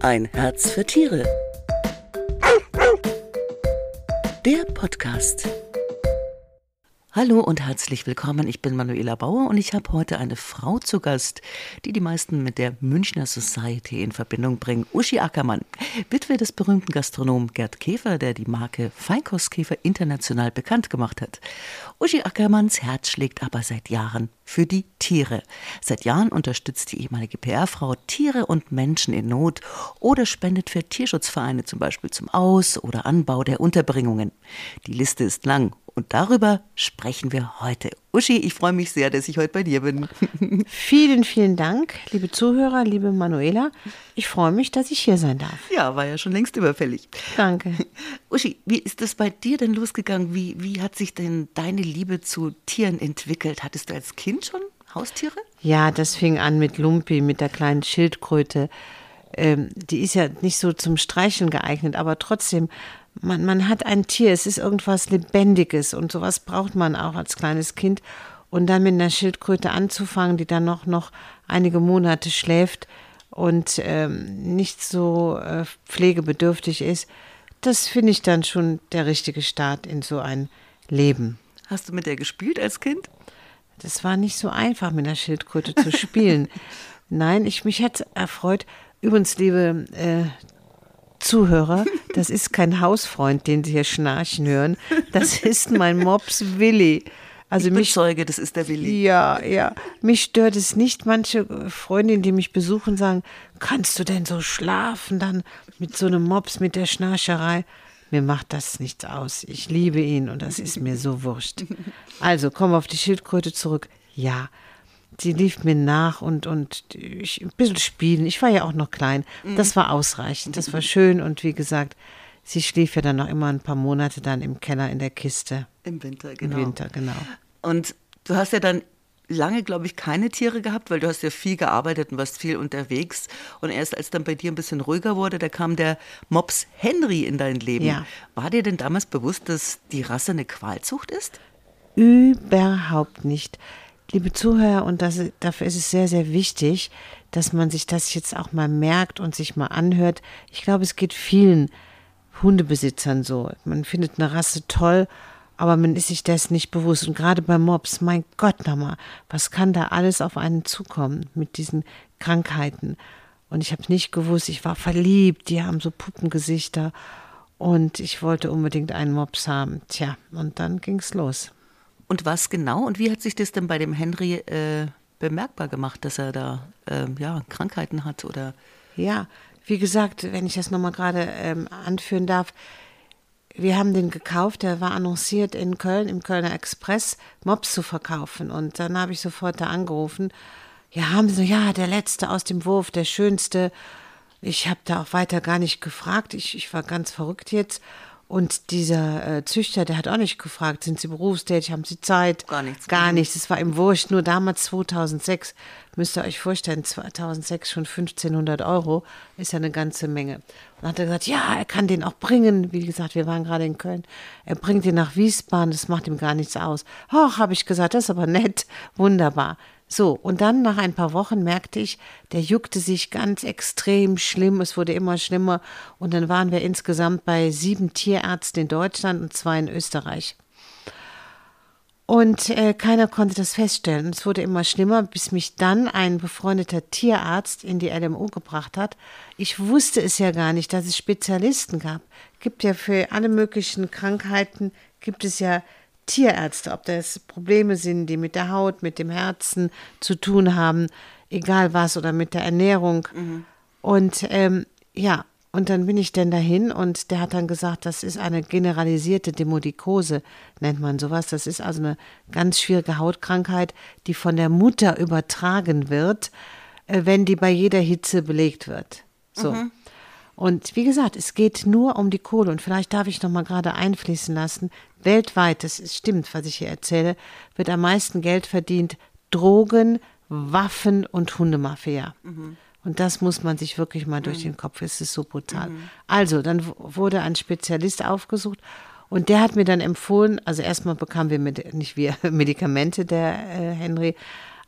Ein Herz für Tiere. Der Podcast. Hallo und herzlich willkommen. Ich bin Manuela Bauer und ich habe heute eine Frau zu Gast, die die meisten mit der Münchner Society in Verbindung bringen. Uschi Ackermann, Witwe des berühmten Gastronomen Gerd Käfer, der die Marke Feinkostkäfer international bekannt gemacht hat. Uschi Ackermanns Herz schlägt aber seit Jahren für die Tiere. Seit Jahren unterstützt die ehemalige PR-Frau Tiere und Menschen in Not oder spendet für Tierschutzvereine zum Beispiel zum Aus- oder Anbau der Unterbringungen. Die Liste ist lang und darüber sprechen wir heute. Uschi, ich freue mich sehr, dass ich heute bei dir bin. Vielen, vielen Dank, liebe Zuhörer, liebe Manuela. Ich freue mich, dass ich hier sein darf. Ja, war ja schon längst überfällig. Danke. Uschi, wie ist das bei dir denn losgegangen? Wie, wie hat sich denn deine Liebe zu Tieren entwickelt? Hattest du als Kind schon Haustiere? Ja, das fing an mit Lumpi, mit der kleinen Schildkröte. Ähm, die ist ja nicht so zum Streicheln geeignet, aber trotzdem man, man hat ein Tier, es ist irgendwas Lebendiges und sowas braucht man auch als kleines Kind. Und dann mit einer Schildkröte anzufangen, die dann noch, noch einige Monate schläft und ähm, nicht so äh, pflegebedürftig ist, das finde ich dann schon der richtige Start in so ein Leben. Hast du mit der gespielt als Kind? Das war nicht so einfach, mit einer Schildkröte zu spielen. Nein, ich mich hätte erfreut. Übrigens, liebe äh, Zuhörer, das ist kein Hausfreund, den Sie hier schnarchen hören. Das ist mein Mops Willi. Also ich mich bezeuge, das ist der Willi. Ja, ja. Mich stört es nicht. Manche Freundinnen, die mich besuchen, sagen, kannst du denn so schlafen dann mit so einem Mops, mit der Schnarcherei? Mir macht das nichts aus. Ich liebe ihn und das ist mir so wurscht. Also, kommen wir auf die Schildkröte zurück. Ja, sie lief mir nach und, und ich, ein bisschen spielen. Ich war ja auch noch klein. Das war ausreichend. Das war schön und wie gesagt, sie schlief ja dann noch immer ein paar Monate dann im Keller in der Kiste. Im Winter, genau. Im Winter, genau. Und du hast ja dann lange, glaube ich, keine Tiere gehabt, weil du hast ja viel gearbeitet und warst viel unterwegs. Und erst als dann bei dir ein bisschen ruhiger wurde, da kam der Mops Henry in dein Leben. Ja. War dir denn damals bewusst, dass die Rasse eine Qualzucht ist? Überhaupt nicht. Liebe Zuhörer, und das, dafür ist es sehr, sehr wichtig, dass man sich das jetzt auch mal merkt und sich mal anhört. Ich glaube, es geht vielen Hundebesitzern so. Man findet eine Rasse toll, aber man ist sich das nicht bewusst. Und gerade bei Mobs, mein Gott nochmal, was kann da alles auf einen zukommen mit diesen Krankheiten? Und ich habe nicht gewusst, ich war verliebt, die haben so Puppengesichter und ich wollte unbedingt einen Mops haben. Tja, und dann ging's los. Und was genau und wie hat sich das denn bei dem Henry äh, bemerkbar gemacht, dass er da äh, ja, Krankheiten hat oder? Ja, wie gesagt, wenn ich das nochmal gerade ähm, anführen darf, wir haben den gekauft, der war annonciert in Köln, im Kölner Express, Mops zu verkaufen. Und dann habe ich sofort da angerufen. Ja, haben sie, ja, der letzte aus dem Wurf, der schönste. Ich habe da auch weiter gar nicht gefragt. Ich, ich war ganz verrückt jetzt. Und dieser äh, Züchter, der hat auch nicht gefragt, sind Sie berufstätig, haben Sie Zeit? Gar nichts. Gar nichts. Es war ihm wurscht. Nur damals 2006, müsst ihr euch vorstellen, 2006 schon 1500 Euro, ist ja eine ganze Menge. Und dann hat er gesagt, ja, er kann den auch bringen. Wie gesagt, wir waren gerade in Köln. Er bringt den nach Wiesbaden, das macht ihm gar nichts aus. Ach, habe ich gesagt, das ist aber nett, wunderbar. So, und dann nach ein paar Wochen merkte ich, der juckte sich ganz extrem schlimm, es wurde immer schlimmer und dann waren wir insgesamt bei sieben Tierärzten in Deutschland und zwei in Österreich. Und äh, keiner konnte das feststellen. Es wurde immer schlimmer, bis mich dann ein befreundeter Tierarzt in die LMU gebracht hat. Ich wusste es ja gar nicht, dass es Spezialisten gab. Gibt ja für alle möglichen Krankheiten, gibt es ja Tierärzte, ob das Probleme sind, die mit der Haut, mit dem Herzen zu tun haben, egal was, oder mit der Ernährung. Mhm. Und ähm, ja, und dann bin ich dann dahin und der hat dann gesagt, das ist eine generalisierte Demodikose, nennt man sowas. Das ist also eine ganz schwierige Hautkrankheit, die von der Mutter übertragen wird, äh, wenn die bei jeder Hitze belegt wird. So. Mhm. Und wie gesagt, es geht nur um die Kohle. Und vielleicht darf ich noch mal gerade einfließen lassen. Weltweit, das stimmt, was ich hier erzähle, wird am meisten Geld verdient. Drogen, Waffen und Hundemafia. Mhm. Und das muss man sich wirklich mal durch mhm. den Kopf. Es ist so brutal. Mhm. Also, dann wurde ein Spezialist aufgesucht und der hat mir dann empfohlen, also erstmal bekamen wir mit, nicht wir Medikamente, der äh, Henry,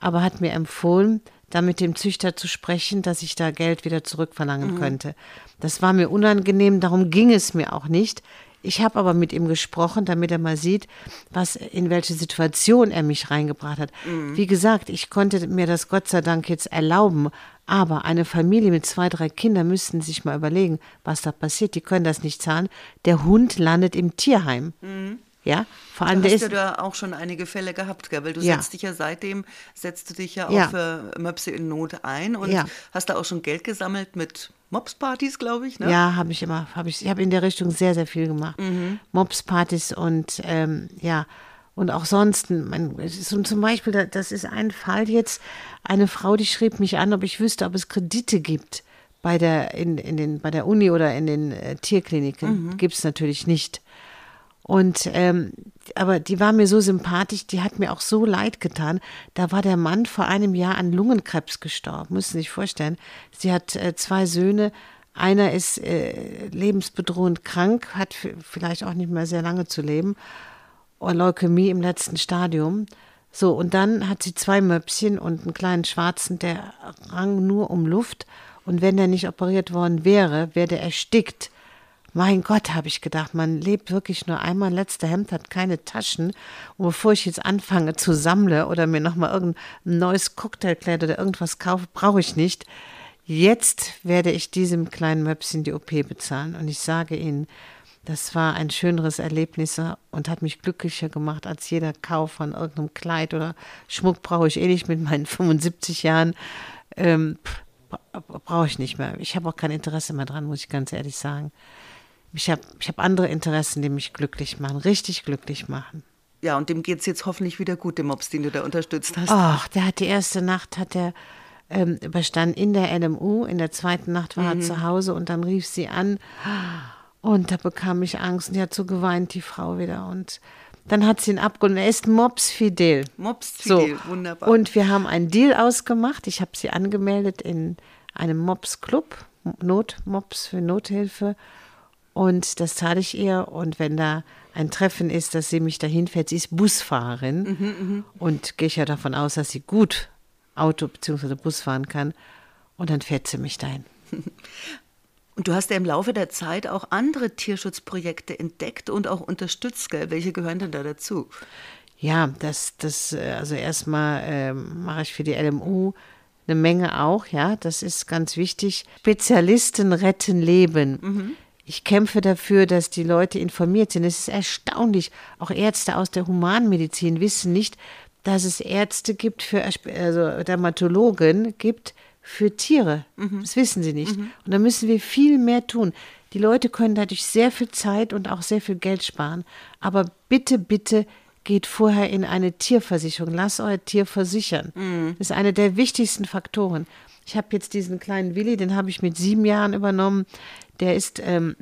aber hat mir empfohlen, da mit dem Züchter zu sprechen, dass ich da Geld wieder zurückverlangen könnte. Das war mir unangenehm, darum ging es mir auch nicht. Ich habe aber mit ihm gesprochen, damit er mal sieht, was in welche Situation er mich reingebracht hat. Wie gesagt, ich konnte mir das Gott sei Dank jetzt erlauben, aber eine Familie mit zwei, drei Kindern müssten sich mal überlegen, was da passiert. Die können das nicht zahlen. Der Hund landet im Tierheim. Ja, vor allem Du der hast ist ja da auch schon einige Fälle gehabt, gell? weil du Ja. setzt dich ja seitdem, setzt du dich ja auch Ja. für Möpse in Not ein und Ja. hast da auch schon Geld gesammelt mit Mopspartys, glaube ich, ne? Ja, habe ich immer, habe ich, ich habe in der Richtung sehr, sehr viel gemacht. Mobspartys und ähm, ja, und auch sonst, ist so zum Beispiel, da- das ist ein Fall jetzt, eine Frau, die schrieb mich an, ob ich wüsste, ob es Kredite gibt bei der, in, in den, bei der Uni oder in den äh, Tierkliniken. Gibt es natürlich nicht. Und ähm, aber die war mir so sympathisch, die hat mir auch so leid getan. Da war der Mann vor einem Jahr an Lungenkrebs gestorben, müssen Sie sich vorstellen. Sie hat äh, zwei Söhne, einer ist äh, lebensbedrohend krank, hat vielleicht auch nicht mehr sehr lange zu leben. Und Leukämie im letzten Stadium. So, und dann hat sie zwei Möpschen und einen kleinen Schwarzen, der rang nur um Luft. Und wenn der nicht operiert worden wäre, wäre der erstickt. Mein Gott, habe ich gedacht, man lebt wirklich nur einmal. Letzter Hemd hat keine Taschen. Und bevor ich jetzt anfange zu sammle oder mir nochmal irgendein neues Cocktailkleid oder irgendwas kaufe, brauche ich nicht. Jetzt werde ich diesem kleinen Möpschen die OP bezahlen. Und ich sage Ihnen, das war ein schöneres Erlebnis und hat mich glücklicher gemacht als jeder Kauf von irgendeinem Kleid oder Schmuck brauche ich eh nicht mit meinen 75 Jahren. Ähm, brauche ich nicht mehr. Ich habe auch kein Interesse mehr dran, muss ich ganz ehrlich sagen. Ich habe ich hab andere Interessen, die mich glücklich machen, richtig glücklich machen. Ja, und dem geht es jetzt hoffentlich wieder gut, dem Mops, den du da unterstützt hast. Ach, der hat die erste Nacht hat er ähm, überstanden in der LMU. In der zweiten Nacht war er zu Hause und dann rief sie an und da bekam ich Angst und die hat so geweint, die Frau wieder. Und dann hat sie ihn abgeholt. Er ist. Mops So, Fidel, wunderbar. und wir haben einen Deal ausgemacht. Ich habe sie angemeldet in einem Mops-Club, Notmops für Nothilfe. Und das zahle ich ihr. Und wenn da ein Treffen ist, dass sie mich dahin fährt, sie ist Busfahrerin und gehe ich ja davon aus, dass sie gut Auto bzw. Bus fahren kann. Und dann fährt sie mich dahin. Und du hast ja im Laufe der Zeit auch andere Tierschutzprojekte entdeckt und auch unterstützt, gell? Welche gehören denn da dazu? Ja, das, das, äh, also erstmal ähm, mache ich für die LMU eine Menge auch, ja, das ist ganz wichtig. Spezialisten retten Leben. Ich kämpfe dafür, dass die Leute informiert sind. Es ist erstaunlich. Auch Ärzte aus der Humanmedizin wissen nicht, dass es Ärzte gibt für, also Dermatologen gibt für Tiere. Das wissen sie nicht. Und da müssen wir viel mehr tun. Die Leute können dadurch sehr viel Zeit und auch sehr viel Geld sparen. Aber bitte, bitte geht vorher in eine Tierversicherung. Lasst euer Tier versichern. Das ist einer der wichtigsten Faktoren. Ich habe jetzt diesen kleinen Willi, den habe ich mit sieben Jahren übernommen. Der ist, ähm,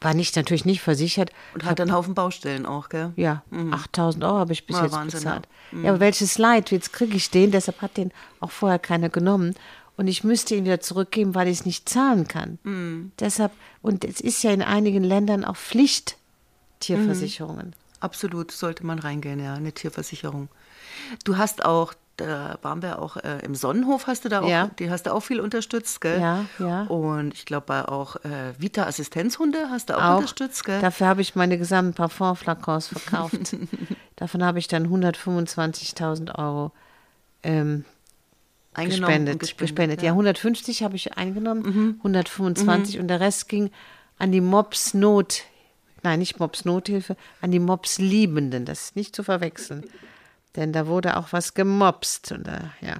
war nicht natürlich nicht versichert. Und hat einen Haufen Baustellen auch, gell? Ja, 8000 Euro habe ich bis Ja, jetzt Wahnsinn, bezahlt. Ja, aber welches Leid, jetzt kriege ich den, deshalb hat den auch vorher keiner genommen. Und ich müsste ihn wieder zurückgeben, weil ich es nicht zahlen kann. Deshalb, und es ist ja in einigen Ländern auch Pflicht, Tierversicherungen. Absolut, sollte man reingehen, ja, eine Tierversicherung. Du hast auch, da waren wir auch äh, im Sonnenhof, hast du da auch, Ja. die hast du auch viel unterstützt, gell? Ja, ja. Und ich glaube, bei auch äh, Vita Assistenzhunde hast du auch, Auch unterstützt, gell? Dafür habe ich meine gesamten Parfumflakons verkauft. Davon habe ich dann 125.000 Euro ähm, gespendet. gespendet. gespendet, Ja. ja. 150 habe ich eingenommen, 125 und der Rest ging an die Mops Not, nein, nicht Mops Nothilfe, an die Mops Liebenden. Das ist nicht zu verwechseln. Denn da wurde auch was gemopst. Und, äh, ja.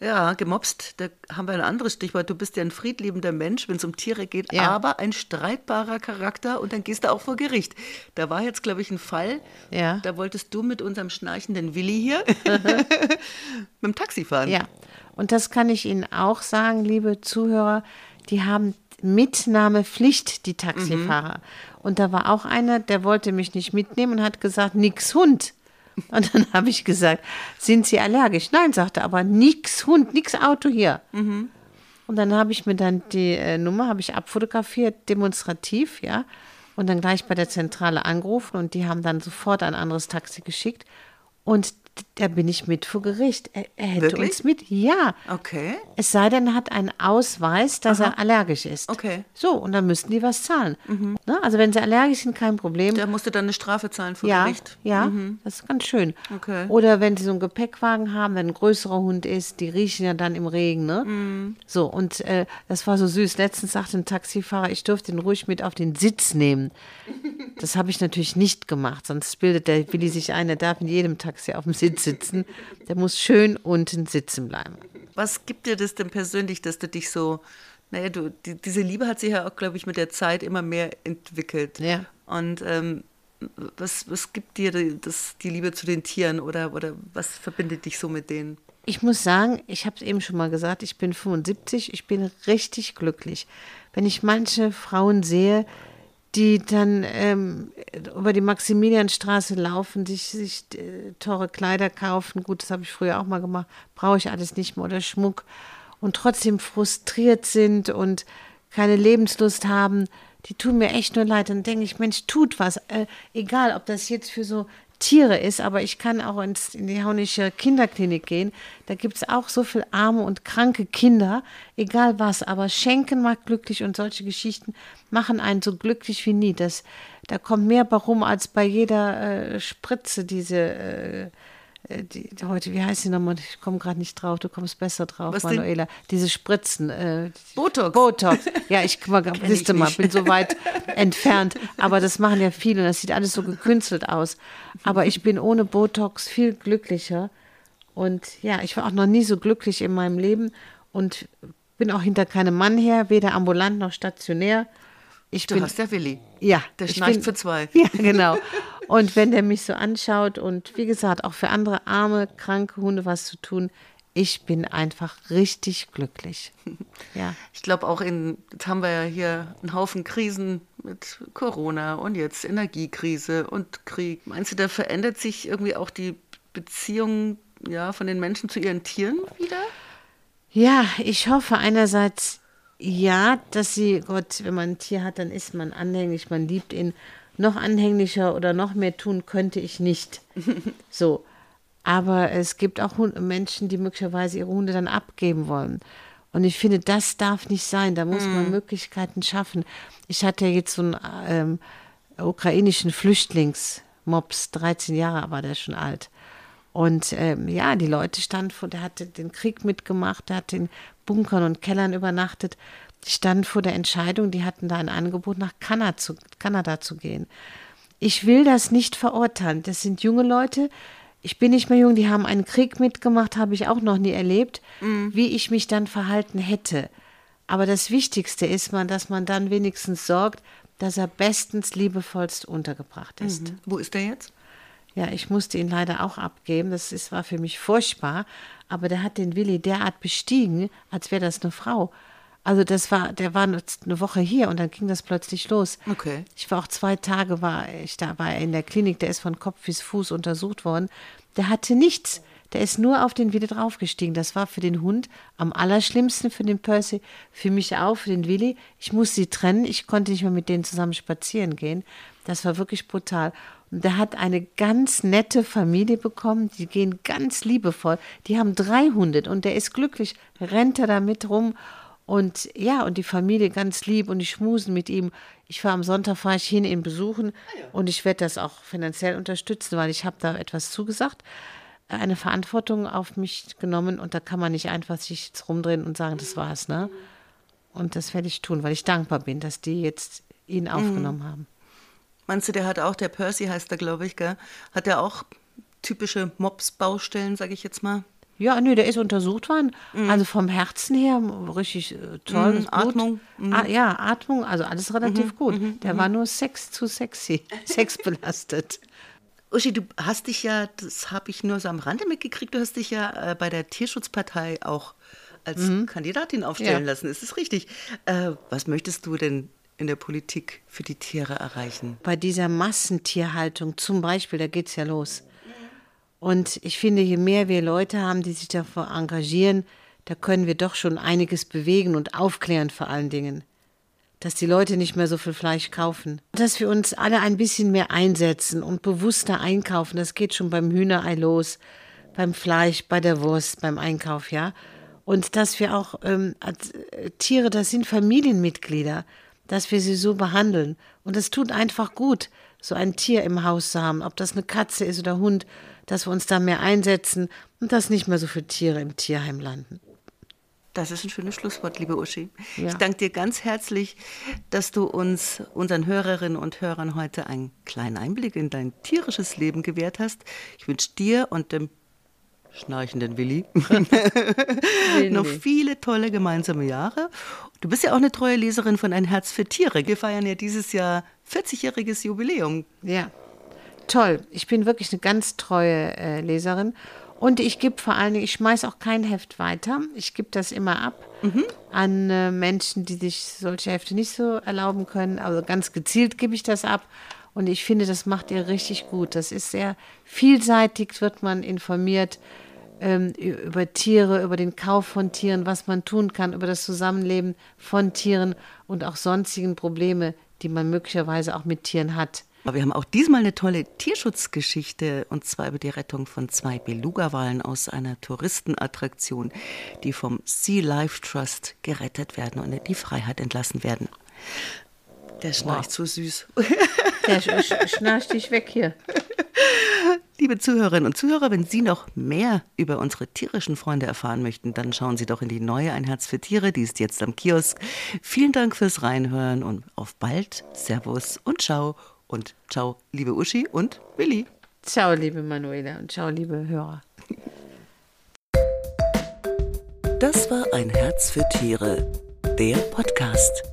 Ja, gemobst, da haben wir ein anderes Stichwort. Du bist ja ein friedliebender Mensch, wenn es um Tiere geht, Ja. aber ein streitbarer Charakter und dann gehst du auch vor Gericht. Da war jetzt, glaube ich, ein Fall, Ja. da wolltest du mit unserem schnarchenden Willi hier mit dem Taxi fahren. Ja, und das kann ich Ihnen auch sagen, liebe Zuhörer, die haben Mitnahmepflicht, die Taxifahrer. Und da war auch einer, der wollte mich nicht mitnehmen und hat gesagt, nix Hund. Und dann habe ich gesagt, sind Sie allergisch? Nein, sagte er, aber nix Hund, nix Auto hier. Und dann habe ich mir dann die äh, Nummer, habe ich abfotografiert, demonstrativ, ja. Und dann gleich bei der Zentrale angerufen und die haben dann sofort ein anderes Taxi geschickt. Und da bin ich mit vor Gericht. Er, er hätte Wirklich? uns mit, ja. Okay. Es sei denn, er hat einen Ausweis, dass Aha. er allergisch ist. Okay. Mhm. So, und dann müssten die was zahlen. Ne? Also wenn sie allergisch sind, kein Problem. Der musste dann eine Strafe zahlen vor ja, Gericht. ja, das ist ganz schön. Okay. Oder wenn sie so einen Gepäckwagen haben, wenn ein größerer Hund ist, die riechen ja dann im Regen, ne? Mhm. So, und äh, das war so süß. Letztens sagte ein Taxifahrer, ich durfte ihn ruhig mit auf den Sitz nehmen. Das habe ich natürlich nicht gemacht, sonst bildet der Willi sich ein, er darf in jedem Taxi auf dem Sitz sitzen. Der muss schön unten sitzen bleiben. Was gibt dir das denn persönlich, dass du dich so, naja, du, die, diese Liebe hat sich ja auch, glaube ich, mit der Zeit immer mehr entwickelt. Ja. Und ähm, was, was gibt dir die, das, die Liebe zu den Tieren oder, oder was verbindet dich so mit denen? Ich muss sagen, ich habe es eben schon mal gesagt, ich bin 75, ich bin richtig glücklich. Wenn ich manche Frauen sehe, die dann ähm, über die Maximilianstraße laufen, sich, sich äh, teure Kleider kaufen, gut, das habe ich früher auch mal gemacht, brauche ich alles nicht mehr, oder? Schmuck, und trotzdem frustriert sind und keine Lebenslust haben, die tun mir echt nur leid. Dann denke ich, Mensch, tut was. Äh, egal, ob das jetzt für so Tiere ist, aber ich kann auch ins, in die Haunische Kinderklinik gehen. Da gibt es auch so viel arme und kranke Kinder, egal was. Aber Schenken macht glücklich und solche Geschichten machen einen so glücklich wie nie. Das, da kommt mehr bei als bei jeder äh, Spritze, diese. Äh, die, die heute, wie heißt sie nochmal? Ich komme gerade nicht drauf, du kommst besser drauf, Was denn? Manuela. Diese Spritzen. Äh, Botox. Botox. Ja, ich mal, ich mal, bin so weit entfernt. Aber das machen ja viele und das sieht alles so gekünstelt aus. Aber ich bin ohne Botox viel glücklicher. Und ja, ich war auch noch nie so glücklich in meinem Leben und bin auch hinter keinem Mann her, weder ambulant noch stationär. Ich Du bin, hast ja Willi. ja, Der schnarcht bin- für zwei. Ja, genau. Und wenn der mich so anschaut und wie gesagt, auch für andere arme, kranke Hunde was zu tun, ich bin einfach richtig glücklich. Ja. Ich glaube auch in, jetzt haben wir ja hier einen Haufen Krisen mit Corona und jetzt Energiekrise und Krieg. Meinst du, da verändert sich irgendwie auch die Beziehung ja, von den Menschen zu ihren Tieren wieder? Ja, ich hoffe einerseits ja, dass sie, Gott, wenn man ein Tier hat, dann ist man anhänglich, man liebt ihn. Noch anhänglicher oder noch mehr tun könnte ich nicht. So. Aber es gibt auch Menschen, die möglicherweise ihre Hunde dann abgeben wollen. Und ich finde, das darf nicht sein. Da muss man Möglichkeiten schaffen. Ich hatte ja jetzt so einen ähm, ukrainischen Flüchtlingsmops, 13 Jahre war der schon alt. Und ähm, ja, die Leute standen vor, der hatte den Krieg mitgemacht, der hat in Bunkern und Kellern übernachtet. Die standen vor der Entscheidung, die hatten da ein Angebot, nach Kanada zu, Kanada zu gehen. Ich will das nicht verurteilen. Das sind junge Leute. Ich bin nicht mehr jung, die haben einen Krieg mitgemacht, habe ich auch noch nie erlebt, wie ich mich dann verhalten hätte. Aber das Wichtigste ist man, dass man dann wenigstens sorgt, dass er bestens liebevollst untergebracht ist. Wo ist der jetzt? Ja, ich musste ihn leider auch abgeben. Das ist, war für mich furchtbar. Aber der hat den Willi derart bestiegen, als wäre das eine Frau. Also das war, der war eine Woche hier und dann ging das plötzlich los. Okay. Ich war auch zwei Tage, war ich da war er in der Klinik, der ist von Kopf bis Fuß untersucht worden. Der hatte nichts. Der ist nur auf den Willi draufgestiegen. Das war für den Hund am allerschlimmsten, für den Percy, für mich auch, für den Willi. Ich musste sie trennen. Ich konnte nicht mehr mit denen zusammen spazieren gehen. Das war wirklich brutal. Und der hat eine ganz nette Familie bekommen. Die gehen ganz liebevoll. Die haben drei Hunde und der ist glücklich. Rennt er da mit rum. Und ja, und die Familie ganz lieb und die schmusen mit ihm. Ich fahre am Sonntag, fahre ich hin, ihn besuchen und ich werde das auch finanziell unterstützen, weil ich habe da etwas zugesagt, eine Verantwortung auf mich genommen und da kann man nicht einfach sich jetzt rumdrehen und sagen, das war's, ne? Und das werde ich tun, weil ich dankbar bin, dass die jetzt ihn aufgenommen haben. Meinst du, der hat auch, der Percy heißt er, glaube ich, gell? Hat der auch typische Mops-Baustellen, sage ich jetzt mal? Ja, nö, der ist untersucht worden. Also vom Herzen her richtig äh, toll. Mhm. Atmung, Ah, ja, Atmung, also alles relativ gut. Der war nur Sex zu sexy, sexbelastet. Uschi, du hast dich ja, das habe ich nur so am Rande mitgekriegt, du hast dich ja äh, bei der Tierschutzpartei auch als Kandidatin aufstellen Ja. lassen. Ist es richtig? Äh, was möchtest du denn in der Politik für die Tiere erreichen? Bei dieser Massentierhaltung zum Beispiel, da geht es ja los. Und ich finde, je mehr wir Leute haben, die sich davor engagieren, da können wir doch schon einiges bewegen und aufklären vor allen Dingen. Dass die Leute nicht mehr so viel Fleisch kaufen. Dass wir uns alle ein bisschen mehr einsetzen und bewusster einkaufen. Das geht schon beim Hühnerei los. beim Fleisch, bei der Wurst, beim Einkauf, ja. Und dass wir auch ähm, äh, Tiere, das sind Familienmitglieder, dass wir sie so behandeln. Und es tut einfach gut, so ein Tier im Haus zu haben, ob das eine Katze ist oder Hund, dass wir uns da mehr einsetzen und dass nicht mehr so viele Tiere im Tierheim landen. Das ist ein schönes Schlusswort, liebe Uschi. Ja. Ich danke dir ganz herzlich, dass du uns, unseren Hörerinnen und Hörern, heute einen kleinen Einblick in dein tierisches Leben gewährt hast. Ich wünsche dir und dem schnarchenden Willi noch viele tolle gemeinsame Jahre. Du bist ja auch eine treue Leserin von Ein Herz für Tiere. Wir feiern ja dieses Jahr 40-jähriges Jubiläum. Ja, toll. Ich bin wirklich eine ganz treue äh, Leserin und ich gebe vor allen Dingen, ich schmeiße auch kein Heft weiter. Ich gebe das immer ab mhm. an äh, Menschen, die sich solche Hefte nicht so erlauben können. Also ganz gezielt gebe ich das ab. Und ich finde, das macht ihr richtig gut. Das ist sehr vielseitig, wird man informiert ähm, über Tiere, über den Kauf von Tieren, was man tun kann, über das Zusammenleben von Tieren und auch sonstigen Probleme, die man möglicherweise auch mit Tieren hat. Aber wir haben auch diesmal eine tolle Tierschutzgeschichte und zwar über die Rettung von zwei Beluga-Walen aus einer Touristenattraktion, die vom Sea Life Trust gerettet werden und in die Freiheit entlassen werden. Der schnarcht wow. so süß. Der schnarcht dich weg hier. Liebe Zuhörerinnen und Zuhörer, wenn Sie noch mehr über unsere tierischen Freunde erfahren möchten, dann schauen Sie doch in die neue Ein Herz für Tiere, die ist jetzt am Kiosk. Vielen Dank fürs Reinhören und auf bald. Servus und ciao und ciao, liebe Uschi und Willi. Ciao, liebe Manuela und ciao, liebe Hörer. Das war ein Herz für Tiere, der Podcast.